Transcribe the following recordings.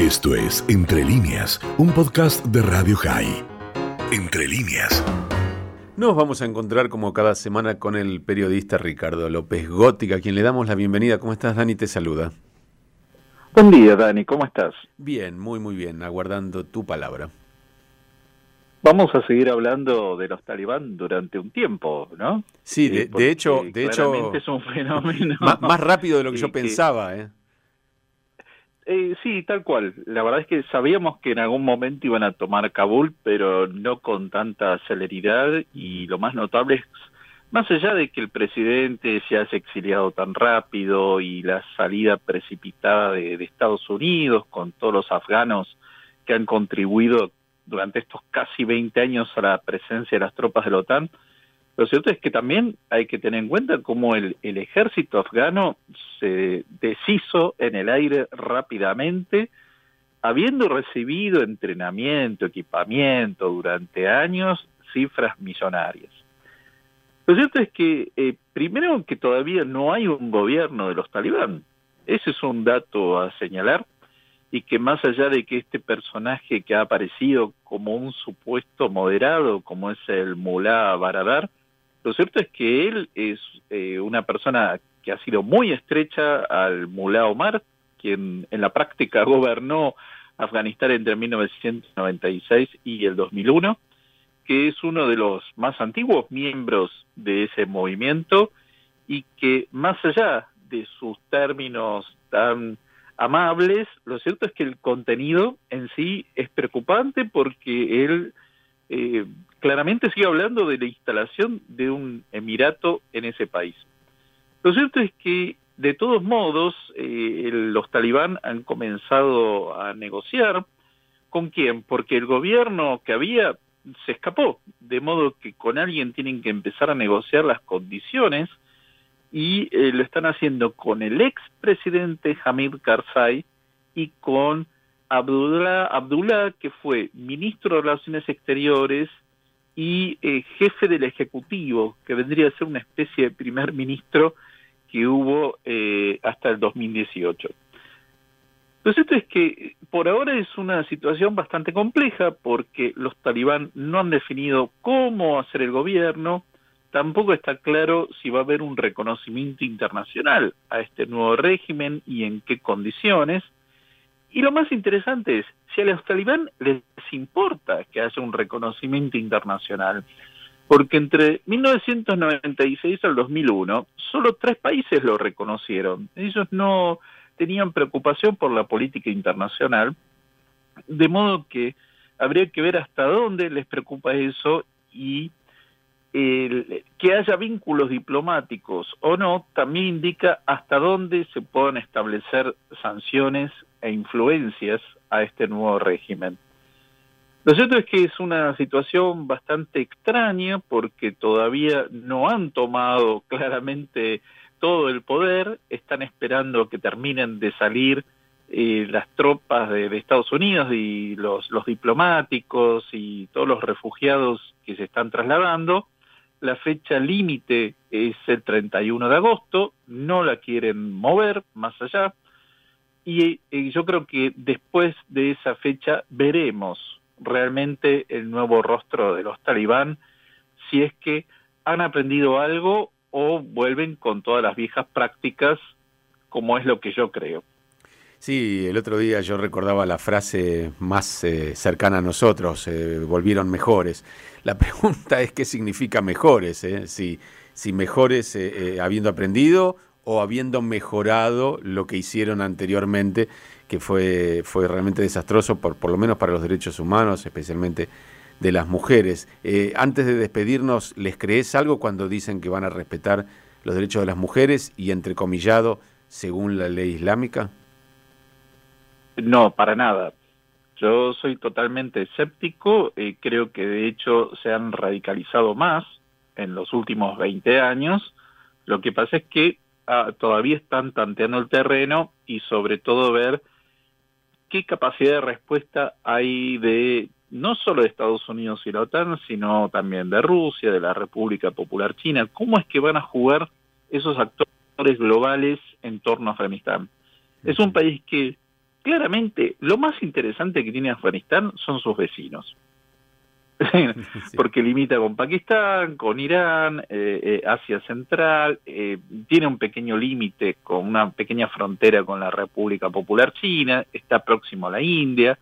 Esto es Entre líneas, un podcast de Radio High. Entre líneas. Nos vamos a encontrar como cada semana con el periodista Ricardo López Gótica, a quien le damos la bienvenida. ¿Cómo estás, Dani? Te saluda. Buen día, Dani. ¿Cómo estás? Bien, muy, muy bien. Aguardando tu palabra. Vamos a seguir hablando de los talibán durante un tiempo, ¿no? Sí, de, Eh, hecho, de hecho, es un fenómeno. más, más rápido de lo que yo que- pensaba, ¿eh? Eh, sí, tal cual. La verdad es que sabíamos que en algún momento iban a tomar Kabul, pero no con tanta celeridad y lo más notable es, más allá de que el presidente se haya exiliado tan rápido y la salida precipitada de, de Estados Unidos con todos los afganos que han contribuido durante estos casi 20 años a la presencia de las tropas de la OTAN, lo cierto es que también hay que tener en cuenta cómo el, ejército afgano se deshizo en el aire rápidamente, habiendo recibido entrenamiento, equipamiento durante años, cifras millonarias. Lo cierto es que, eh, primero, que todavía no hay un gobierno de los talibán. Ese es un dato a señalar y que más allá de que este personaje que ha aparecido como un supuesto moderado, como es el mulá Baradar, lo cierto es que él es eh, una persona que ha sido muy estrecha al mulá Omar, quien en la práctica gobernó Afganistán entre 1996 y el 2001, que es uno de los más antiguos miembros de ese movimiento y que más allá de sus términos tan amables, lo cierto es que el contenido en sí es preocupante porque él eh, claramente sigue hablando de la instalación de un emirato en ese país. Lo cierto es que, de todos modos, eh, los talibán han comenzado a negociar. ¿Con quién? Porque el gobierno que había se escapó, de modo que con alguien tienen que empezar a negociar las condiciones y eh, lo están haciendo con el expresidente Hamid Karzai y con Abdullah, Abdullah, que fue ministro de Relaciones Exteriores y eh, jefe del Ejecutivo, que vendría a ser una especie de primer ministro que hubo eh, hasta el 2018. Lo cierto es que por ahora es una situación bastante compleja porque los talibán no han definido cómo hacer el gobierno, tampoco está claro si va a haber un reconocimiento internacional a este nuevo régimen y en qué condiciones. Y lo más interesante es, si a los talibán les importa que haya un reconocimiento internacional, porque entre 1996 al 2001 solo tres países lo reconocieron. Ellos no tenían preocupación por la política internacional, de modo que habría que ver hasta dónde les preocupa eso y el, que haya vínculos diplomáticos o no también indica hasta dónde se pueden establecer sanciones e influencias a este nuevo régimen. Lo cierto es que es una situación bastante extraña porque todavía no han tomado claramente todo el poder, están esperando que terminen de salir eh, las tropas de, Estados Unidos y los, los diplomáticos y todos los refugiados que se están trasladando. La fecha límite es el 31 de agosto, no la quieren mover más allá. Y, y yo creo que después de esa fecha veremos realmente el nuevo rostro de los talibán, si es que han aprendido algo o vuelven con todas las viejas prácticas, como es lo que yo creo. Sí, el otro día yo recordaba la frase más eh, cercana a nosotros, eh, volvieron mejores. La pregunta es qué significa mejores, eh? si, si mejores eh, habiendo aprendido o habiendo mejorado lo que hicieron anteriormente, que fue, fue realmente desastroso, por, por lo menos para los derechos humanos, especialmente de las mujeres. Eh, antes de despedirnos, ¿les crees algo cuando dicen que van a respetar los derechos de las mujeres y entrecomillado según la ley islámica? No, para nada. Yo soy totalmente escéptico, eh, creo que de hecho se han radicalizado más en los últimos 20 años. Lo que pasa es que ah, todavía están tanteando el terreno y sobre todo ver qué capacidad de respuesta hay de no solo de Estados Unidos y la OTAN, sino también de Rusia, de la República Popular China. ¿Cómo es que van a jugar esos actores globales en torno a Afganistán? Es un país que claramente lo más interesante que tiene Afganistán son sus vecinos. porque limita con Pakistán, con Irán, eh, eh, Asia Central, eh, tiene un pequeño límite con una pequeña frontera con la República Popular China, está próximo a la India.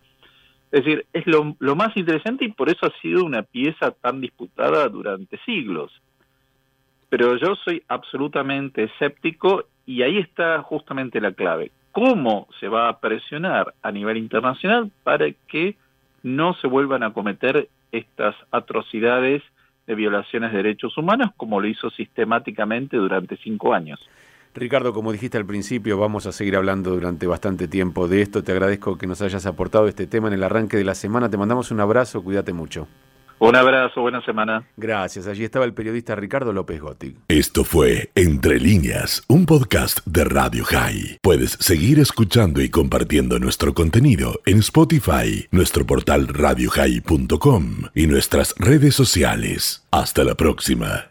Es decir, es lo, lo más interesante y por eso ha sido una pieza tan disputada durante siglos. Pero yo soy absolutamente escéptico y ahí está justamente la clave. ¿Cómo se va a presionar a nivel internacional para que no se vuelvan a cometer estas atrocidades de violaciones de derechos humanos como lo hizo sistemáticamente durante cinco años. Ricardo, como dijiste al principio, vamos a seguir hablando durante bastante tiempo de esto. Te agradezco que nos hayas aportado este tema en el arranque de la semana. Te mandamos un abrazo, cuídate mucho. Un abrazo, buena semana. Gracias. Allí estaba el periodista Ricardo López Gotti. Esto fue Entre líneas, un podcast de Radio High. Puedes seguir escuchando y compartiendo nuestro contenido en Spotify, nuestro portal radiohigh.com y nuestras redes sociales. Hasta la próxima.